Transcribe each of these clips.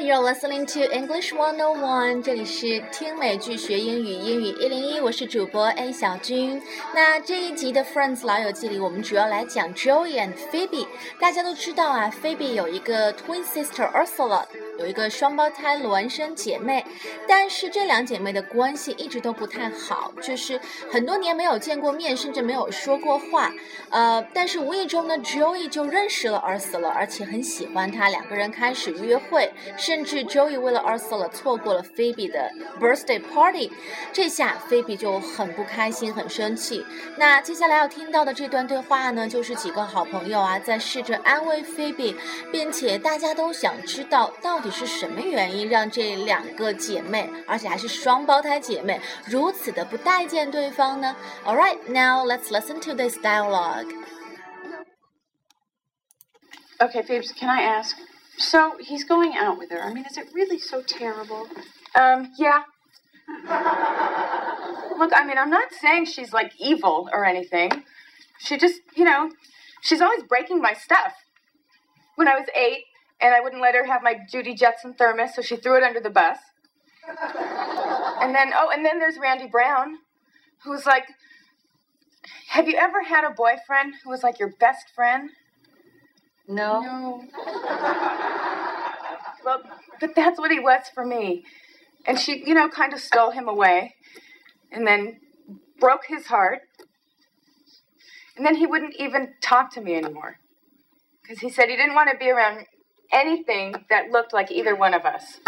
you're listening to English One on One？这里是听美剧学英语，英语一零一，我是主播 A 小军。那这一集的 Friends 老友记里，我们主要来讲 Joey and Phoebe。大家都知道啊，Phoebe 有一个 twin sister Ursula。有一个双胞胎孪生姐妹，但是这两姐妹的关系一直都不太好，就是很多年没有见过面，甚至没有说过话。呃，但是无意中呢，Joey 就认识了 Ursula，而且很喜欢她，两个人开始约会，甚至 Joey 为了 Ursula 错过了 Phoebe 的 birthday party，这下 Phoebe 就很不开心，很生气。那接下来要听到的这段对话呢，就是几个好朋友啊在试着安慰 Phoebe，并且大家都想知道到底。是什么原因让这两个姐妹，而且还是双胞胎姐妹，如此的不待见对方呢？All right, now let's listen to this dialogue. Okay, Phoebes, can I ask? So he's going out with her. I mean, is it really so terrible? Um, yeah. Look, I mean, I'm not saying she's like evil or anything. She just, you know, she's always breaking my stuff. When I was eight, and I wouldn't let her have my Judy Jetson thermos, so she threw it under the bus. and then, oh, and then there's Randy Brown, who's like, have you ever had a boyfriend who was like your best friend? No. No. well, but that's what he was for me. And she, you know, kind of stole him away and then broke his heart. And then he wouldn't even talk to me anymore. Because he said he didn't want to be around anything that looked like either one of us.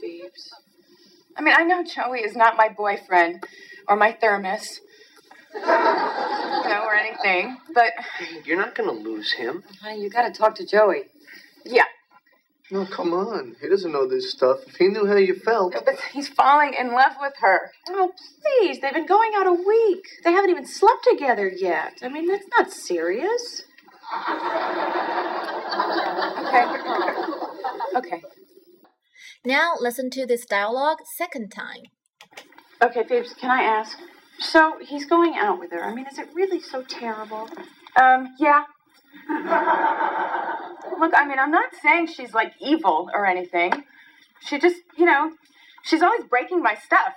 Phoebes. I mean, I know Joey is not my boyfriend or my thermos, you know, or anything, but You're not going to lose him. Honey, you gotta talk to Joey. yeah, No, come on. He doesn't know this stuff. If he knew how you felt. but he's falling in love with her. Oh, please. They've been going out a week. They haven't even slept together yet. I mean, that's not serious. Okay. Okay. Now listen to this dialogue second time. Okay, Phoebes, can I ask? So he's going out with her. I mean, is it really so terrible? Um, yeah. Look, I mean, I'm not saying she's like evil or anything. She just, you know, she's always breaking my stuff.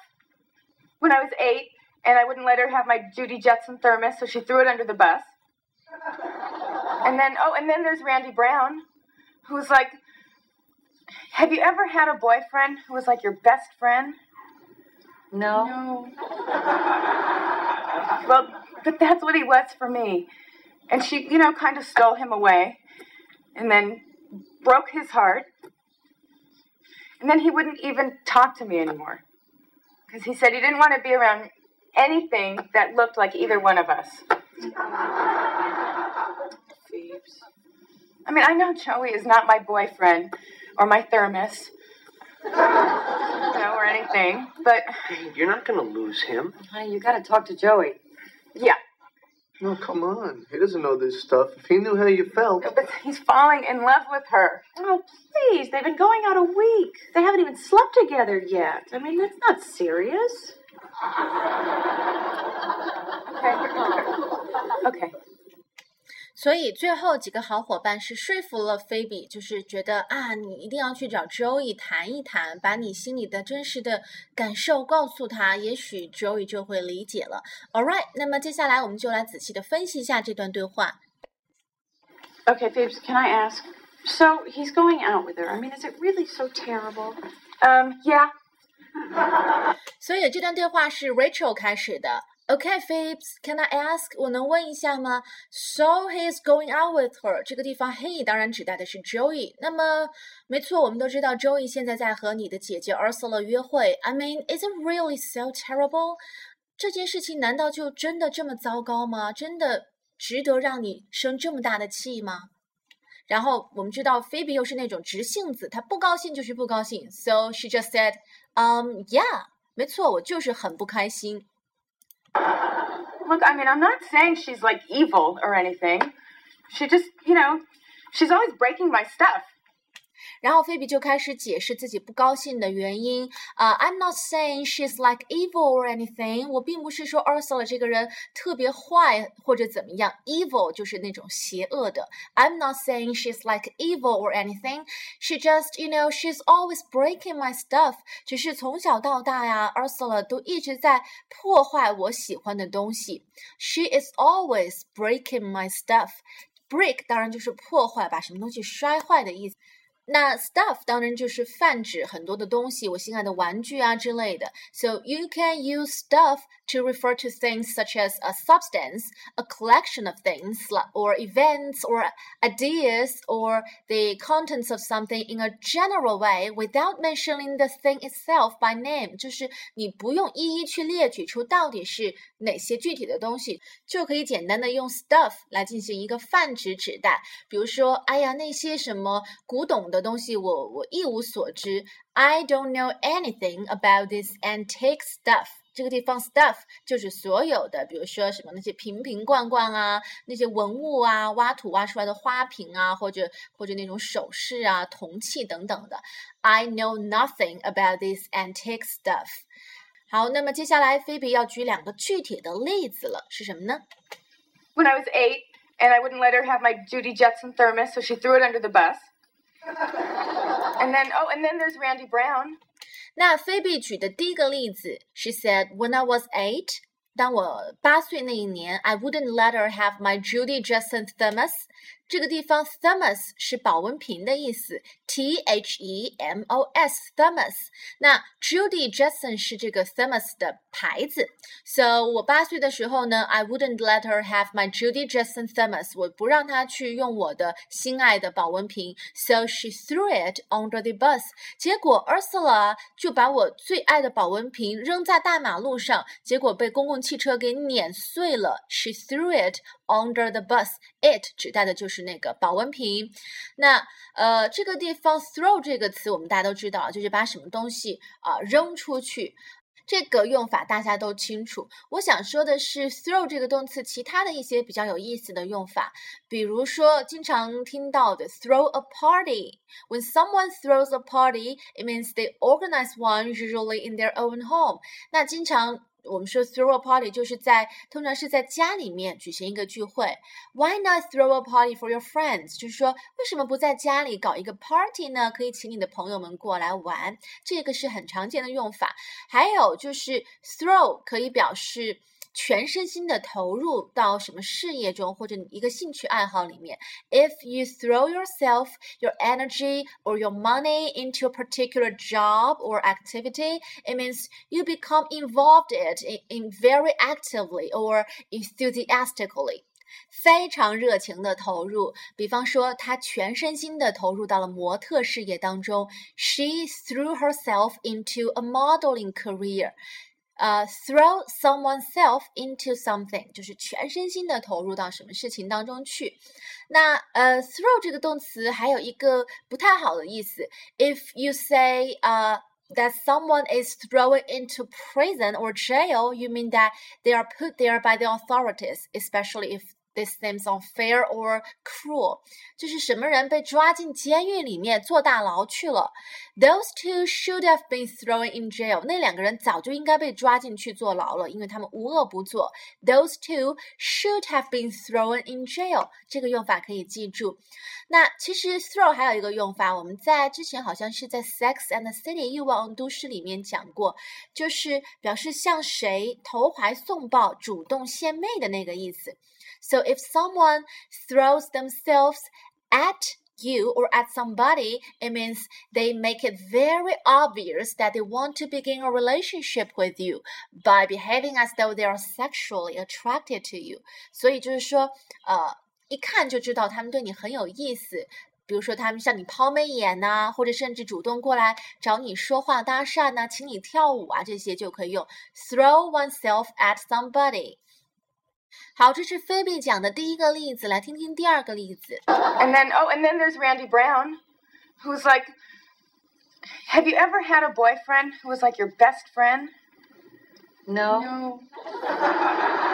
When I was eight, and I wouldn't let her have my Judy Jetson thermos, so she threw it under the bus. And then, oh, and then there's Randy Brown, who's like, have you ever had a boyfriend who was like your best friend? No. No. well, but that's what he was for me. And she, you know, kind of stole him away and then broke his heart. And then he wouldn't even talk to me anymore. Because he said he didn't want to be around anything that looked like either one of us. Phoebes. I mean, I know Joey is not my boyfriend or my thermos, you know, or anything, but You're not going to lose him. Honey, you gotta talk to Joey. yeah, No, come on. He doesn't know this stuff. If he knew how you felt. but he's falling in love with her. Oh, please. They've been going out a week. They haven't even slept together yet. I mean, that's not serious. Okay. Okay. 所以最后几个好伙伴是说服了菲比，就是觉得啊，你一定要去找 Joey 谈一谈，把你心里的真实的感受告诉他，也许 Joey 就会理解了。All right，那么接下来我们就来仔细的分析一下这段对话。Okay, Phoebes, can I ask? So he's going out with her. I mean, is it really so terrible? Um, yeah. 所以这段对话是 Rachel 开始的。Okay, Phoebes, can I ask？我能问一下吗？So he is going out with her。这个地方 he 当然指代的是 Joey。那么，没错，我们都知道 Joey 现在在和你的姐姐 Ursula 约会。I mean, is it really so terrible？这件事情难道就真的这么糟糕吗？真的值得让你生这么大的气吗？然后我们知道 Phoebe 又是那种直性子，她不高兴就是不高兴。So she just said, um, yeah，没错，我就是很不开心。 Look, I mean, I'm not saying she's like evil or anything. She just, you know, she's always breaking my stuff. 然后菲比就开始解释自己不高兴的原因。啊、i m not saying she's like evil or anything。我并不是说 Ursula 这个人特别坏或者怎么样。Evil 就是那种邪恶的。I'm not saying she's like evil or anything. She just, you know, she's always breaking my stuff。只是从小到大呀，Ursula 都一直在破坏我喜欢的东西。She is always breaking my stuff。Break 当然就是破坏，把什么东西摔坏的意思。那 stuff 当然就是泛指很多的东西，我心爱的玩具啊之类的。So you can use stuff to refer to things such as a substance, a collection of things, or events, or ideas, or the contents of something in a general way without mentioning the thing itself by name。就是你不用一一去列举出到底是哪些具体的东西，就可以简单的用 stuff 来进行一个泛指指代。比如说，哎呀，那些什么古董的东西，我我一无所知。I don't know anything about this antique stuff。 这个地方 stuff 就是所有的，比如说什么那些瓶瓶罐罐啊，那些文物啊，挖土挖出来的花瓶啊，或者或者那种首饰啊、铜器等等的。I know nothing about this antique stuff。好，那么接下来菲比要举两个具体的例子了，是什么呢？When I was eight, and I wouldn't let her have my Judy Jetson thermos, so she threw it under the bus. and then, oh, and then there's Randy Brown. 那菲比举的第一个例子，She said, "When I was eight，当我八岁那一年，I wouldn't let her have my Judy Jetson thermos 这个地方 thermos 是保温瓶的意思，T H E M O S thermos。那 Judy Jetson 是这个 thermos 的牌子。So 我八岁的时候呢，I wouldn't let her have my Judy Jetson thermos，我不让她去用我的心爱的保温瓶。So she threw it under the bus。结果 Ursula 就把我最爱的保温瓶扔在大马路上，结果被公共汽车给碾碎了。She threw it under the bus。It 指代的就是。是那个保温瓶。那呃，这个地方 throw 这个词我们大家都知道，就是把什么东西啊、扔出去。这个用法大家都清楚。我想说的是 throw 这个动词其他的一些比较有意思的用法，比如说经常听到的 throw a party。When someone throws a party, it means they organize one, usually in their own home。那经常我们说 throw a party 就是在通常是在家里面举行一个聚会。Why not throw a party for your friends？就是说为什么不在家里搞一个 party 呢？可以请你的朋友们过来玩，这个是很常见的用法。还有就是 throw 可以表示。全身心的投入到什么事业中或者一个兴趣爱好里面。If you throw yourself, your energy, or your money into a particular job or activity, it means you become involved in, in very actively or enthusiastically. 非常热情的投入，比方说，她全身心的投入到了模特事业当中。She threw herself into a modeling career. 呃、uh,，throw someone's self into something 就是全身心的投入到什么事情当中去。那呃、uh,，throw 这个动词还有一个不太好的意思。If you say 呃、uh,。that someone is thrown into prison or jail, you mean that they are put there by the authorities, especially if this seems unfair or cruel，就是什么人被抓进监狱里面坐大牢去了。Those two should have been thrown in jail。那两个人早就应该被抓进去坐牢了，因为他们无恶不作。Those two should have been thrown in jail。这个用法可以记住。那其实 throw 还有一个用法，我们在之前好像是在 Sex and the City 欲望都市里面讲过，就是表示向谁投怀送抱、主动献媚的那个意思。 So if someone throws themselves at you or at somebody, it means they make it very obvious that they want to begin a relationship with you by behaving as though they are sexually attracted to you. 所以就是说，呃，一看就知道他们对你很有意思。比如说，他们向你抛媚眼呐、啊，或者甚至主动过来找你说话搭讪呐、啊，请你跳舞啊，这些就可以用 throw oneself at somebody。 好，这是菲比讲的第一个例子，来听听第二个例子。And then, oh, and then there's Randy Brown, who's like, have you ever had a boyfriend who was like your best friend? No. No.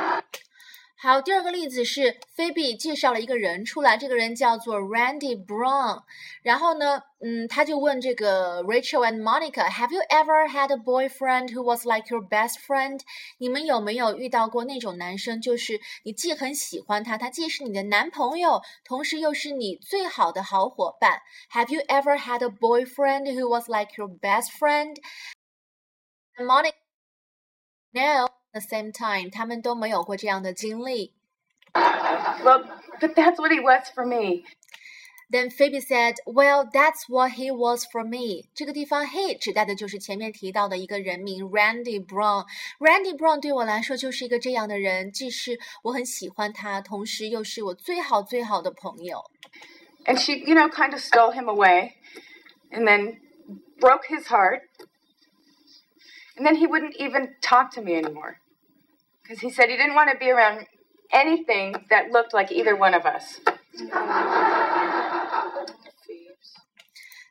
好，第二个例子是菲比介绍了一个人出来，这个人叫做 Randy Brown。然后呢，嗯，他就问这个 Rachel and Monica，Have you ever had a boyfriend who was like your best friend？你们有没有遇到过那种男生，就是你既很喜欢他，他既是你的男朋友，同时又是你最好的好伙伴？Have you ever had a boyfriend who was like your best friend？Monica，No。 the same time，他们都没有过这样的经历。Well, but that's what he was for me. Then Phoebe said, "Well, that's what he was for me." 这个地方 he 指代的就是前面提到的一个人名 Randy Brown。Randy Brown 对我来说就是一个这样的人，既是我很喜欢他，同时又是我最好最好的朋友。And she, you know, kind of stole him away, and then broke his heart. And then he wouldn't even talk to me anymore because he said he didn't want to be around anything that looked like either one of us.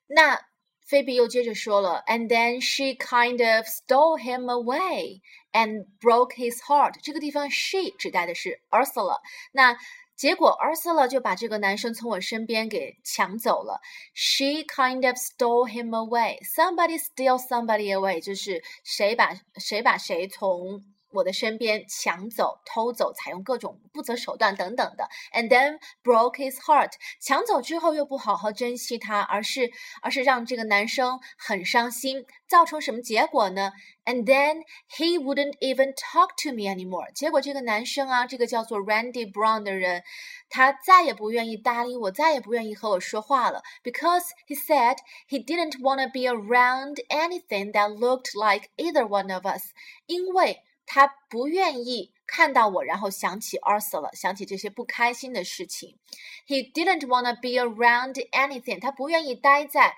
那菲比又接着说了，and then she kind of stole him away and broke his heart。这个地方 she 指代的是 Ursula。那 结果 Ursula 就把这个男生从我身边给抢走了。She kind of stole him away. Somebody steal somebody away，就是谁把谁把谁从我的身边抢走、偷走，采用各种不择手段等等的，and then broke his heart。抢走之后又不好好珍惜他，而是而是让这个男生很伤心，造成什么结果呢？And then he wouldn't even talk to me anymore。结果这个男生啊，这个叫做 Randy Brown 的人，他再也不愿意搭理我，再也不愿意和我说话了，because he said he didn't want to be around anything that looked like either one of us。因为 他不愿意看到我，然后想起 Arthur 了想起这些不开心的事情。He didn't wanna be around anything，他不愿意待在。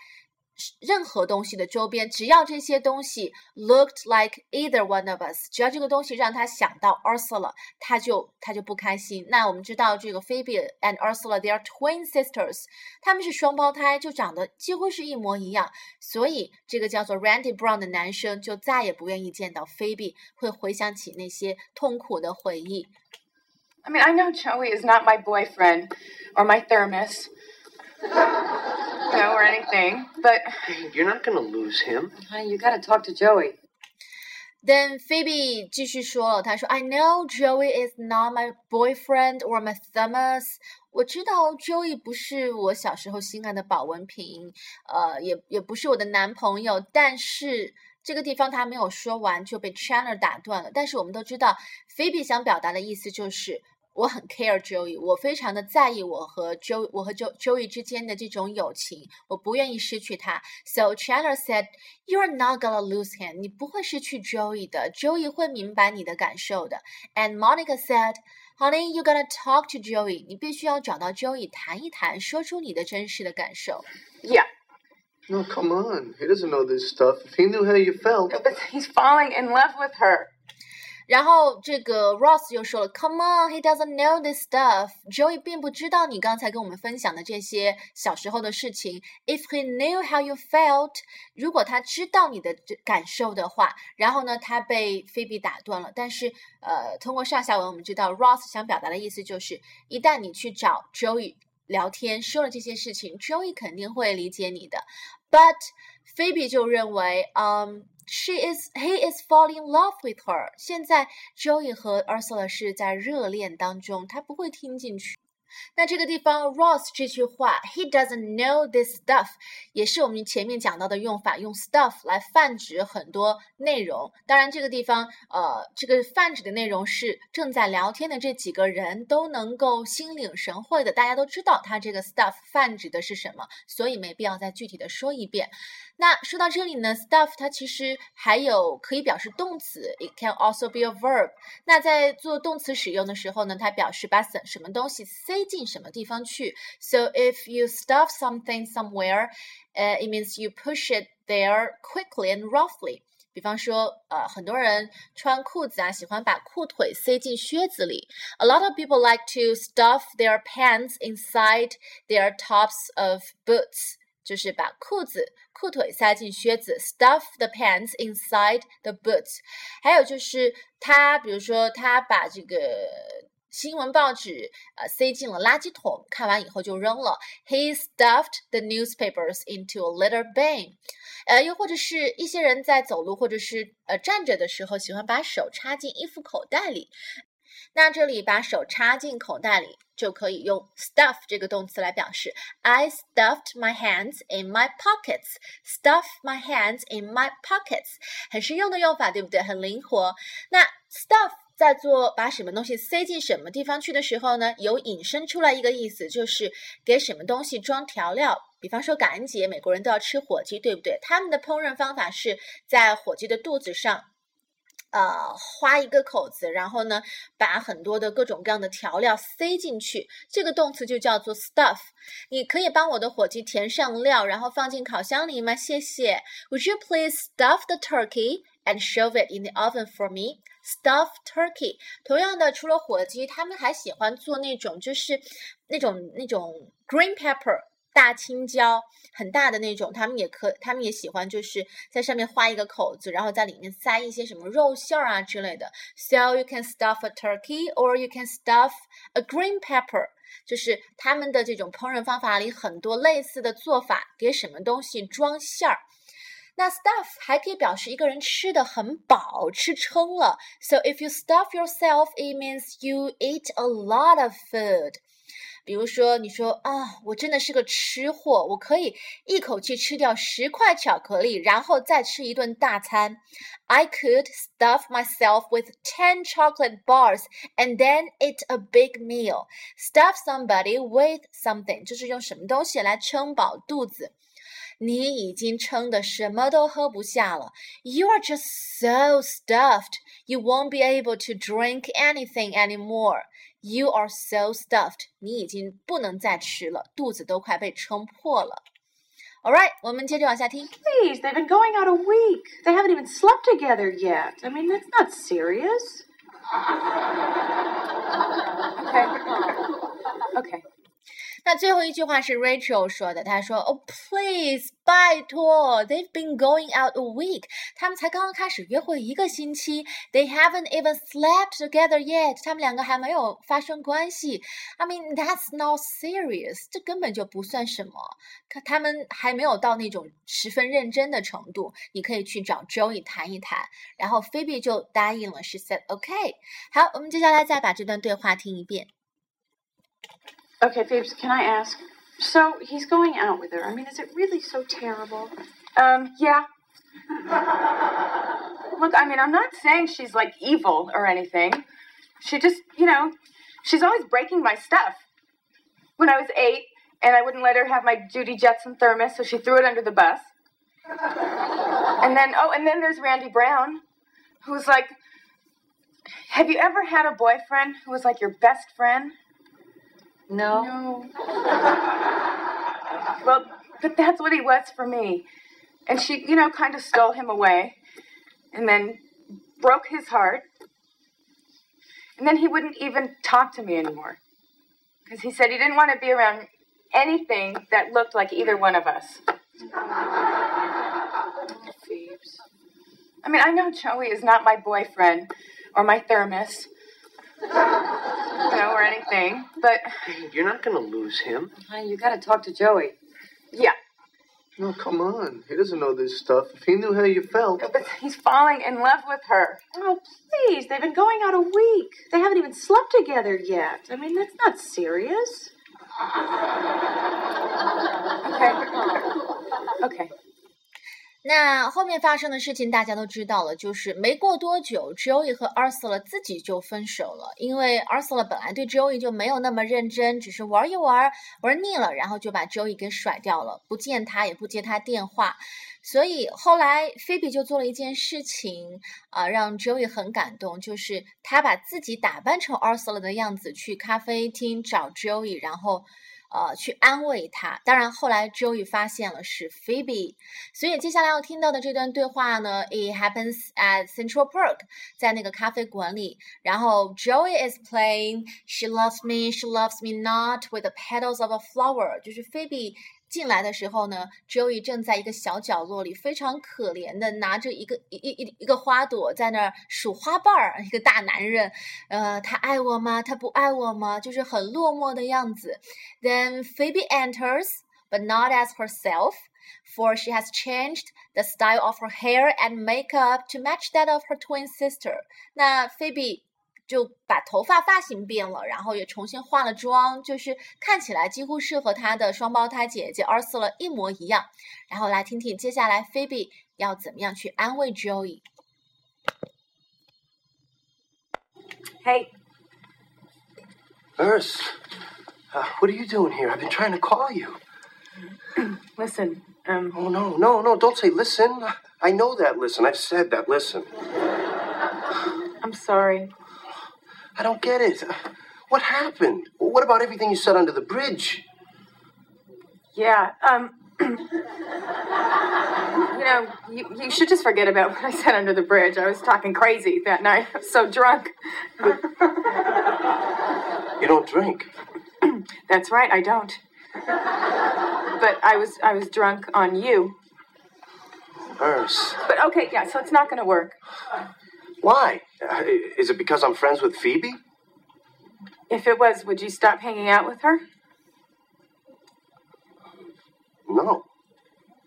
任何东西的周边，只要这些东西 looked like either one of us，只要这个东西让他想到 Ursula，他就他就不开心。那我们知道这个 Phoebe and Ursula they are twin sisters，他们是双胞胎，就长得几乎是一模一样。所以这个叫做 Randy Brown 的男生就再也不愿意见到 Phoebe，会回想起那些痛苦的回忆。I mean, I know Joey is not my boyfriend or my thermos. you know, or anything. But You're not going to lose him. Honey, you gotta talk to Joey. Then Phoebe 继续说了，她说：“I know Joey is not my boyfriend or my thermos。我知道 Joey 不是我小时候心爱的保温瓶，呃，也也不是我的男朋友。但是这个地方他没有说完就被 Chandler 打断了。但是我们都知道，Phoebe 想表达的意思就是。” 我很 care Joey，我非常的在意我和 Jo 我和 Jo Joey 之间的这种友情，我不愿意失去他。So Chandler said, "You're not gonna lose him，你不会失去 Joey 的，Joey 会明白你的感受的。And Monica said, "Honey, you gotta talk to Joey，你必须要找到 Joey 谈一谈，说出你的真实的感受。 yeah, No, come on. He doesn't know this stuff. If he knew how you felt. but he's falling in love with her. 然后这个 Ross 又说了，Come on, he doesn't know this stuff. Joey 并不知道你刚才跟我们分享的这些小时候的事情。If he knew how you felt，如果他知道你的感受的话，然后呢，他被菲比打断了。但是，呃，通过上下文我们知道，Ross 想表达的意思就是，一旦你去找 Joey 聊天，说了这些事情，Joey 肯定会理解你的。But Phoebe 就认为，嗯、She is, he is falling in love with her。现在 Joey 和 Ursula 是在热恋当中，他不会听进去。那这个地方 Ross 这句话，He doesn't know this stuff，也是我们前面讲到的用法，用 stuff 来泛指很多内容。当然，这个地方呃，这个泛指的内容是正在聊天的这几个人都能够心领神会的，大家都知道它这个 stuff 泛指的是什么，所以没必要再具体的说一遍。那说到这里呢，stuff 它其实还有可以表示动词，it can also be a verb。那在做动词使用的时候呢，它表示把什什么东西塞进什么地方去。So if you stuff something somewhere，呃、uh,，it means you push it there quickly and roughly。比方说，呃，很多人穿裤子啊，喜欢把裤腿塞进靴子里。A lot of people like to stuff their pants inside their tops of boots。 就是把裤子、裤腿塞进靴子，stuff the pants inside the boots。还有就是他，比如说他把这个新闻报纸呃塞进了垃圾桶，看完以后就扔了。He stuffed the newspapers into a litter bin。呃，又或者是一些人在走路或者是呃站着的时候，喜欢把手插进衣服口袋里。那这里把手插进口袋里，就可以用 stuff 这个动词来表示。I stuffed my hands in my pockets. Stuff my hands in my pockets，很实用的用法，对不对？很灵活。那 stuff 在做把什么东西塞进什么地方去的时候呢，有引申出来一个意思，就是给什么东西装调料。比方说感恩节，美国人都要吃火鸡，对不对？他们的烹饪方法是在火鸡的肚子上。呃，花一个口子，然后呢，把很多的各种各样的调料塞进去，这个动词就叫做 stuff。你可以帮我的火鸡填上料，然后放进烤箱里吗？谢谢。Would you please stuff the turkey and shove it in the oven for me? Stuff turkey。同样的，除了火鸡，他们还喜欢做那种，就是那种那种 green pepper。大青椒很大的那种，他们也可，他们也喜欢，就是在上面画一个口子，然后在里面塞一些什么肉馅儿啊之类的。So you can stuff a turkey, or you can stuff a green pepper，就是他们的这种烹饪方法里很多类似的做法，给什么东西装馅儿。那 stuff 还可以表示一个人吃的很饱，吃撑了。So if you stuff yourself, it means you eat a lot of food. 比如说，你说啊，我真的是个吃货，我可以一口气吃掉十块巧克力，然后再吃一顿大餐。I could stuff myself with ten chocolate bars and then eat a big meal. Stuff somebody with something，就是用什么东西来撑饱肚子。你已经撑得什么都喝不下了。You are just so stuffed, you won't be able to drink anything anymore. You are so stuffed，你已经不能再吃了，肚子都快被撑破了。All right，我们接着往下听。 Please, they've been going out a week. They haven't even slept together yet. I mean, that's not serious. Okay. Okay. 那最后一句话是 Rachel 说的，她说：“Oh please，拜托，They've been going out a week，他们才刚刚开始约会一个星期，They haven't even slept together yet，他们两个还没有发生关系。I mean that's not serious，这根本就不算什么，可他们还没有到那种十分认真的程度。你可以去找 Joey 谈一谈。”然后 Phoebe 就答应了，She said OK。好，我们接下来再把这段对话听一遍。Okay, Phoebes, can I ask? So he's going out with her. I mean, is it really so terrible? Um, yeah. Look, I mean, I'm not saying she's like evil or anything. She just, you know, she's always breaking my stuff. When I was eight, and I wouldn't let her have my Judy Jetson thermos, so she threw it under the bus. And then, oh, and then there's Randy Brown, who's like, have you ever had a boyfriend who was like your best friend? No. No. well, but that's what he was for me. And she, you know, kind of stole him away and then broke his heart. And then he wouldn't even talk to me anymore. Because he said he didn't want to be around anything that looked like either one of us. Oh, Phoebes. I mean, I know Joey is not my boyfriend or my thermos, you know, or anything, but You're not going to lose him. Honey, you gotta talk to Joey. yeah, No, come on. He doesn't know this stuff. If he knew how you felt. but he's falling in love with her. Oh, please. They've been going out a week. They haven't even slept together yet. I mean, that's not serious. Okay. Okay. 那后面发生的事情大家都知道了，就是没过多久，Joey 和 Ursula 自己就分手了，因为 Ursula 本来对 Joey 就没有那么认真，只是玩一玩，玩腻了，然后就把 Joey 给甩掉了，不见他也不接他电话，所以后来 Phoebe 就做了一件事情啊、让 Joey 很感动，就是他把自己打扮成 Ursula 的样子去咖啡厅找 Joey，然后。呃，去安慰他。当然，后来 Joey 发现了是 Phoebe，所以接下来要听到的这段对话呢，It happens at Central Perk，在那个咖啡馆里。然后 Joey is playing She loves me, she loves me not with the petals of a flower，就是 Phoebe 进来的时候呢，Joey 正在一个小角落里，非常可怜的拿着一个一一一一个花朵在那儿数花瓣儿，一个大男人，呃，他爱我吗？他不爱我吗？就是很落寞的样子。Then Phoebe enters, but not as herself. For she has changed the style of her hair and makeup to match that of her twin sister. 那 Phoebe 就把头发发型变了，然后也重新化了妆，就是看起来几乎是和她的双胞胎姐姐 Ursula 一模一样。然后来听听接下来 Phoebe 要怎么样去安慰 Joey。Hey, Urs, uh, what are you doing here? I've been trying to call you. listen. Um, Oh, no, no, no, don't say listen. I know that listen. I've said that listen. I'm sorry. I don't get it. What happened? What about everything you said under the bridge? Yeah. Um. you know, you, you should just forget about what I said under the bridge. I was talking crazy that night. I was so drunk. You don't drink. That's right, I don't. But I was I was drunk on you. Urs. But okay, yeah, so it's not gonna work. Why? Uh, is it because I'm friends with Phoebe? If it was, would you stop hanging out with her? No.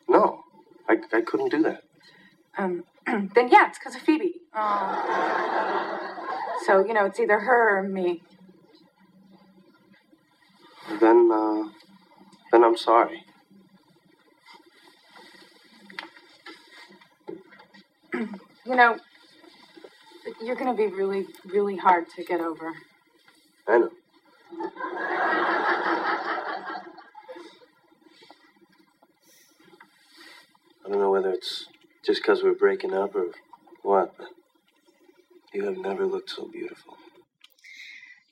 No. I, I couldn't do that. Um, then yeah, it's because of Phoebe. Oh. So you know, it's either her or me. Then, uh, then I'm sorry. You know, you're gonna be really, really hard to get over. I know. I don't know whether it's just because we're breaking up or what, but you have never looked so beautiful.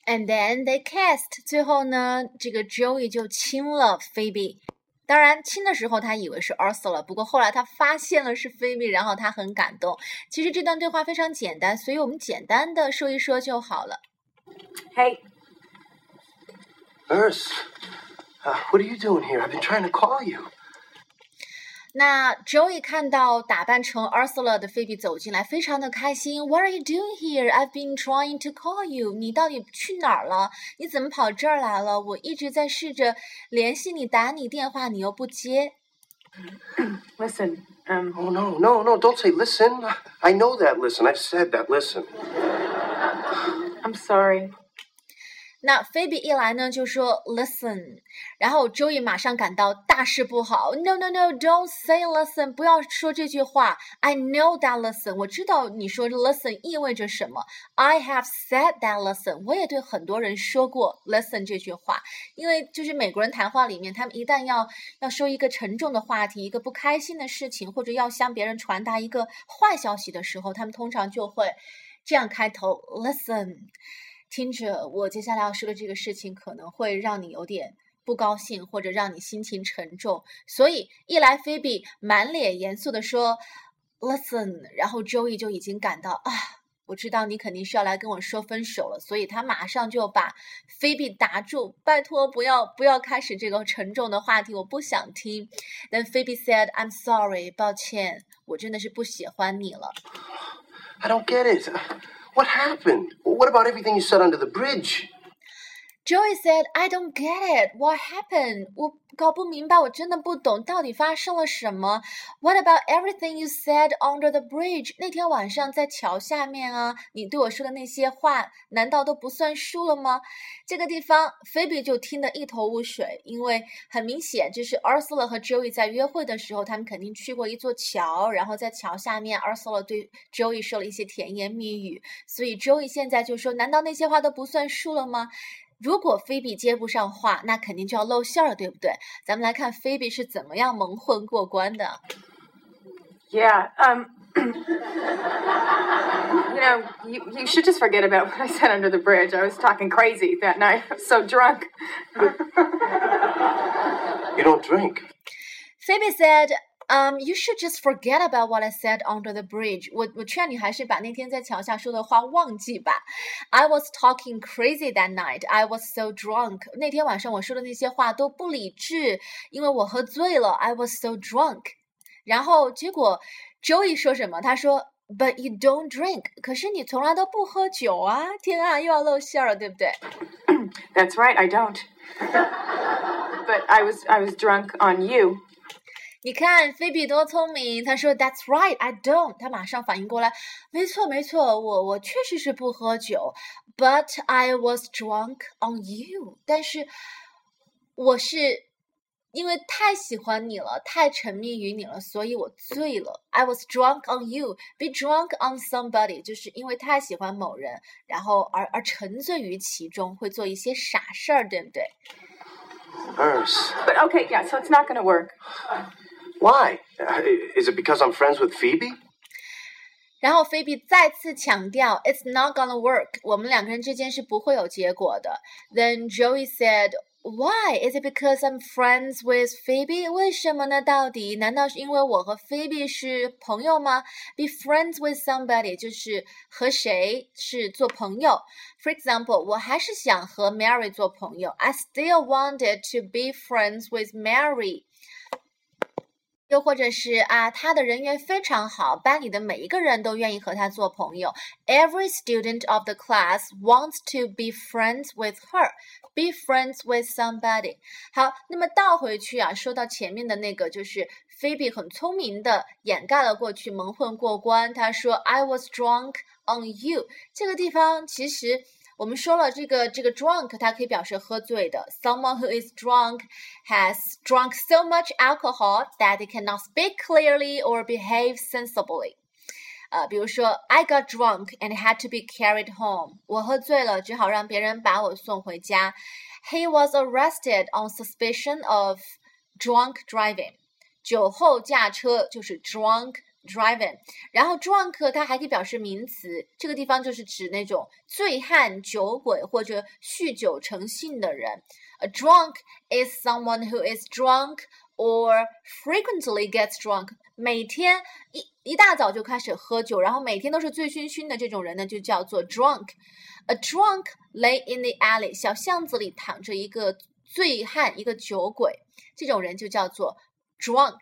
And then they kissed。最后呢，这个 Joey 就亲了 Phoebe。 当然，亲的时候他以为是 Ursula，不过后来他发现了是 Phoebe，然后他很感动。其实这段对话非常简单，所以我们简单的说一说就好了。Hey, Urs, uh, what are you doing here? I've been trying to call you. 那 Joey 看到打扮成 Ursula 的 Phoebe 走进来，非常的开心。What are you doing here? I've been trying to call you. 你到底去哪儿了？你怎么跑这儿来了？我一直在试着联系你，打你电话，你又不接。 listen. Um, Oh, no, no, no, don't say listen. I know that listen. I've said that listen. I'm sorry. 那菲比一来呢，就说 Listen，然后 joy 马上感到大事不好。No no no，don't say listen，不要说这句话。I know that listen，我知道你说 listen 意味着什么。I have said that listen，我也对很多人说过 listen 这句话，因为就是美国人谈话里面，他们一旦要要说一个沉重的话题，一个不开心的事情，或者要向别人传达一个坏消息的时候，他们通常就会这样开头：Listen，听着，我接下来要说的这个事情可能会让你有点不高兴，或者让你心情沉重。所以一来菲比满脸严肃地说：“Listen。”然后 Joey 就已经感到啊。我知道你肯定是要来跟我说分手了，所以他马上就把菲比打住，拜托不要不要开始这个沉重的话题，我不想听。Then Phoebe said, "I'm sorry，抱歉，我真的是不喜欢你了。I don't get it. What happened? What about everything you said under the bridge? Joey said, "I don't get it. What happened? 我搞不明白，我真的不懂到底发生了什么。What about everything you said under the bridge? 那天晚上在桥下面啊，你对我说的那些话，难道都不算数了吗？这个地方，Phoebe 就听得一头雾水，因为很明显，这是 Ursula 和 Joey 在约会的时候，他们肯定去过一座桥，然后在桥下面，Ursula 对 Joey 说了一些甜言蜜语，所以 Joey 现在就说，难道那些话都不算数了吗？如果菲比接不上话，那肯定就要露馅儿了，对不对？咱们来看菲比是怎么样蒙混过关的。 Yeah. Um. you know, you, you should just forget about what I said under the bridge. I was talking crazy that night. I was so drunk. You don't drink. Phoebe said, Um, you should just forget about what I said under the bridge. 我我劝你还是把那天在桥下说的话忘记吧。I was talking crazy that night. I was so drunk. 那天晚上我说的那些话都不理智，因为我喝醉了。I was so drunk. 然后结果 Joey 说什么？他说，But you don't drink. 可是你从来都不喝酒啊！天啊，又要露馅儿了，对不对？ That's right, I don't. but I was I was drunk on you. 你看，菲比多聪明。他说：“That's right, I don't。”他马上反应过来，没错，没错，我我确实是不喝酒。But I was drunk on you。但是我是因为太喜欢你了，太沉迷于你了，所以我醉了。I was drunk on you。Be drunk on somebody，就是因为太喜欢某人，然后而而沉醉于其中，会做一些傻事儿，对不对？Urs. But okay, yeah, so it's not going to work. Why? Uh, Is it because I'm friends with Phoebe? 然后菲比再次强调，It's not gonna work，我们两个人之间是不会有结果的。Then Joey said, Why? Is it because I'm friends with Phoebe? 为什么呢？到底难道是因为我和菲比是朋友吗？Be friends with somebody 就是和谁是做朋友。For example，我还是想和 Mary 做朋友。I still wanted to be friends with Mary。 又或者是啊，他的人缘非常好，班里的每一个人都愿意和他做朋友。Every student of the class wants to be friends with her. Be friends with somebody. 好，那么倒回去啊，说到前面的那个，就是菲比很聪明的掩盖了过去，蒙混过关。他说：“I was drunk on you。”这个地方其实。我们说了，这个这个 drunk 它可以表示喝醉的。Someone who is drunk has drunk so much alcohol that they cannot speak clearly or behave sensibly. 呃，比如说，I got drunk and had to be carried home。我喝醉了，只好让别人把我送回家。He was arrested on suspicion of drunk driving。酒后驾车就是 drunk driving，然后 drunk 它还可以表示名词，这个地方就是指那种醉汉、酒鬼或者酗酒成性的人。A drunk is someone who is drunk or frequently gets drunk，每天一一大早就开始喝酒，然后每天都是醉醺醺的这种人呢，就叫做 drunk。A drunk lay in the alley，小巷子里躺着一个醉汉，一个酒鬼，这种人就叫做 drunk。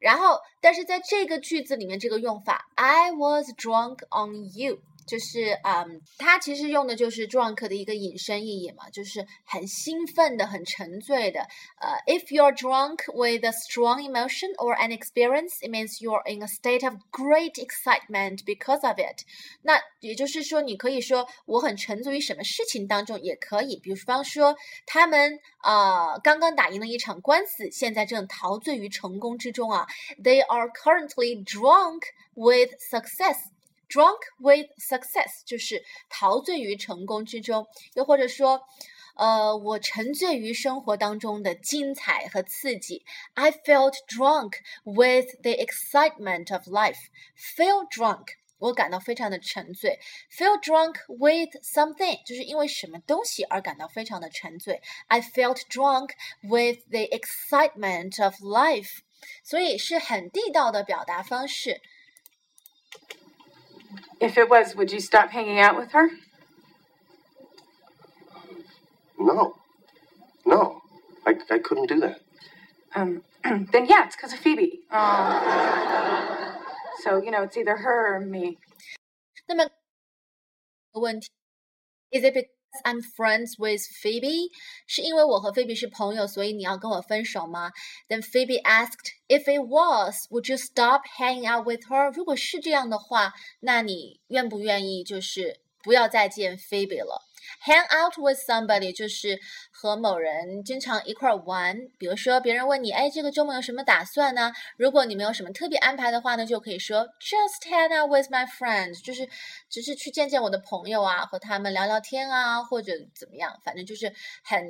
然后，但是在这个句子里面，这个用法 I was drunk on you，就是嗯，它其实用的就是 drunk 的一个引申意义嘛，就是很兴奋的、很沉醉的。呃，if you're drunk with a strong emotion or an experience, it means you're in a state of great excitement because of it。那也就是说，你可以说我很沉醉于什么事情当中，也可以，比方说他们呃刚刚打赢了一场官司，现在正陶醉于成功之中啊。They are currently drunk with success. Drunk with success 就是陶醉于成功之中，又或者说，呃，我沉醉于生活当中的精彩和刺激。I felt drunk with the excitement of life. Feel drunk，我感到非常的沉醉。Feel drunk with something，就是因为什么东西而感到非常的沉醉。I felt drunk with the excitement of life，所以是很地道的表达方式。If it was, would you stop hanging out with her? No. No. I, I couldn't do that. Um, then yeah, it's because of Phoebe. Um, so you know, it's either her or me. 那么问题，Is it because I'm friends with Phoebe？是因为我和 Phoebe 是朋友，所以你要跟我分手吗？Then Phoebe asked, If it was, would you stop hanging out with her？如果是这样的话，那你愿不愿意就是不要再见菲比了？Hang out with somebody 就是和某人经常一块儿玩，比如说别人问你，哎，这个周末有什么打算呢？如果你没有什么特别安排的话呢，就可以说 just hang out with my friends，就是只是去见见我的朋友啊，和他们聊聊天啊，或者怎么样，反正就是很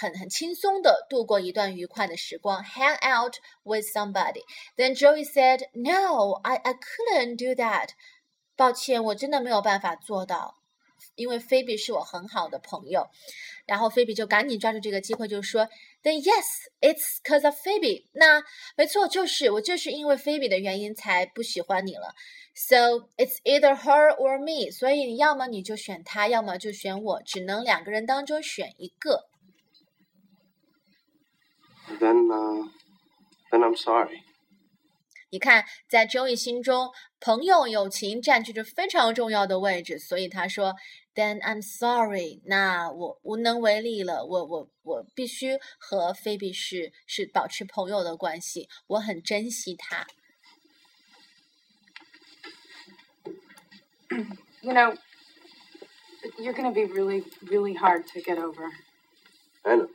很很轻松的度过一段愉快的时光。Hang out with somebody. Then Joey said, "No, I I couldn't do that." 抱歉，我真的没有办法做到。 因为菲比是我很好的朋友。然后菲比就赶紧抓住这个机会，就说：“Then yes, it's cause of Phoebe。”那没错，就是我就是因为菲比的原因才不喜欢你了。So it's either her or me。所以要么你就选他，要么就选我，只能两个人当中选一个。 Then, uh, then I'm sorry. 你看，在 Joey 心中，朋友友情占据着非常重要的位置，所以他说：“Then I'm sorry。”那我无能为力了，我我我必须和菲比是是保持朋友的关系，我很珍惜她。You know, you're going to be really, really hard to get over. I know.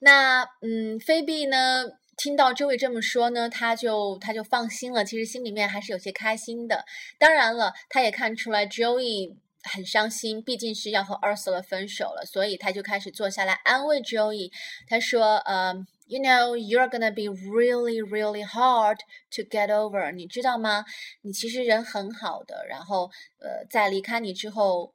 那嗯，菲比呢，听到 joy 这么说呢，他就他就放心了。其实心里面还是有些开心的。当然了，他也看出来 Joey 很伤心，毕竟是要和 Ursula 分手了，所以他就开始坐下来安慰 Joey。他说：“呃、y o u know, you're gonna be really, really hard to get over。你知道吗？你其实人很好的，然后呃，在离开你之后。”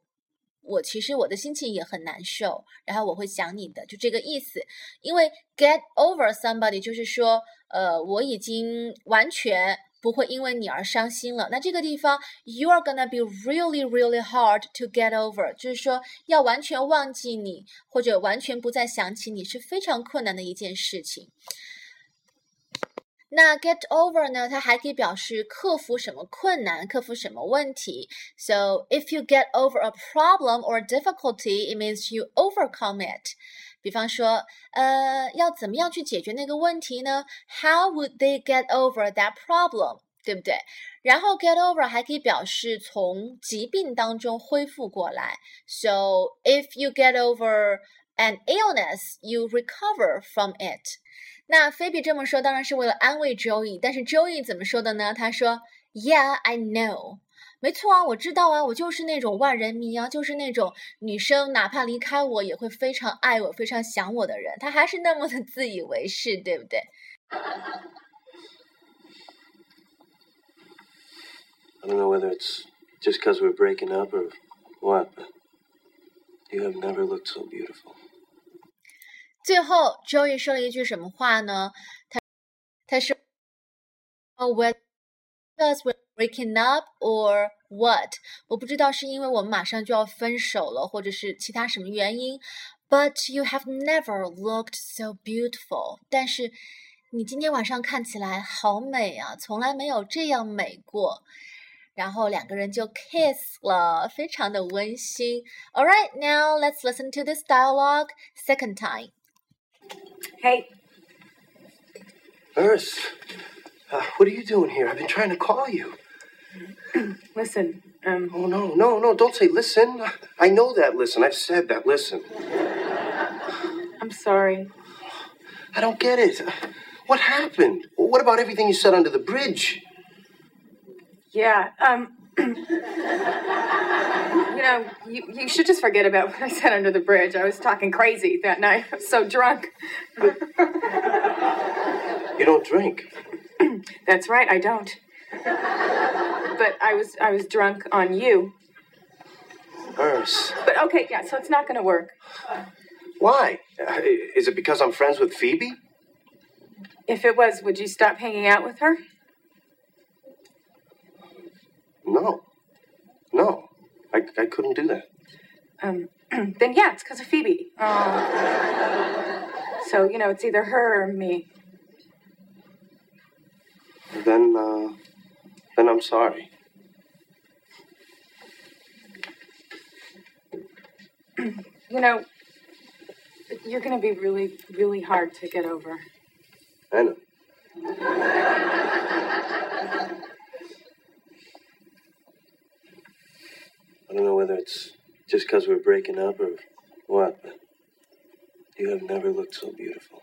我其实我的心情也很难受，然后我会想你的，就这个意思。因为 get over somebody 就是说，呃，我已经完全不会因为你而伤心了。那这个地方 you are gonna be really really hard to get over，就是说要完全忘记你或者完全不再想起你是非常困难的一件事情。那 get over 呢？它还可以表示克服什么困难，克服什么问题。So if you get over a problem or difficulty, it means you overcome it. 比方说，呃，要怎么样去解决那个问题呢？How would they get over that problem？对不对？然后 get over 还可以表示从疾病当中恢复过来。So if you get over an illness, you recover from it. 那菲比这么说当然是为了安慰 Joey，但是 Joey 怎么说的呢？他说：“Yeah, I know。”没错啊，我知道啊，我就是那种万人迷啊，就是那种女生哪怕离开我也会非常爱我、非常想我的人。他还是那么的自以为是，对不对？ I don't know whether it's just because we're breaking up or what, but you have never looked so beautiful. 最后，Joey 说了一句什么话呢？他他说：“Oh, whether because we're breaking up or what？我不知道是因为我们马上就要分手了，或者是其他什么原因。But you have never looked so beautiful。但是你今天晚上看起来好美啊，从来没有这样美过。”然后两个人就 kiss 了，非常的温馨。All right, now let's listen to this dialogue second time. Hey, Urse, uh, what are you doing here? I've been trying to call you. listen, um, Oh, no, no, no, don't say listen. I know that listen. I've said that listen. I'm sorry. I don't get it. What happened? What about everything you said under the bridge? Yeah, um, you know, you, you should just forget about what I said under the bridge. I was talking crazy that night. I was so drunk. You don't drink. That's right, I don't. But I was I was drunk on you. Urse. But okay, yeah, so it's not gonna work. Why? Uh, is it because I'm friends with Phoebe? If it was, would you stop hanging out with her? No. No. I, I couldn't do that. Um, then yeah, it's because of Phoebe. Oh. So, you know, it's either her or me. Then, uh, then I'm sorry. You know, you're gonna be really, really hard to get over. I know. I don't know whether it's just because we're breaking up or what, but you have never looked so beautiful.